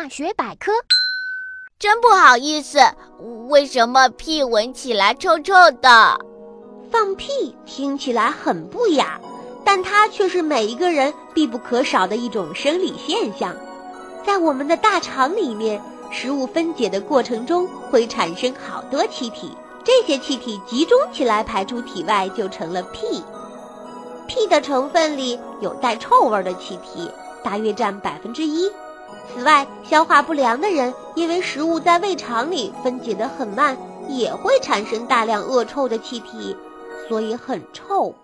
大学百科。真不好意思，为什么屁闻起来臭臭的？放屁听起来很不雅，但它却是每一个人必不可少的一种生理现象。在我们的大肠里面，食物分解的过程中会产生好多气体，这些气体集中起来排出体外，就成了屁。屁的成分里有带臭味的气体，大约占百分之一。此外，消化不良的人因为食物在胃肠里分解得很慢，也会产生大量恶臭的气体。所以很臭。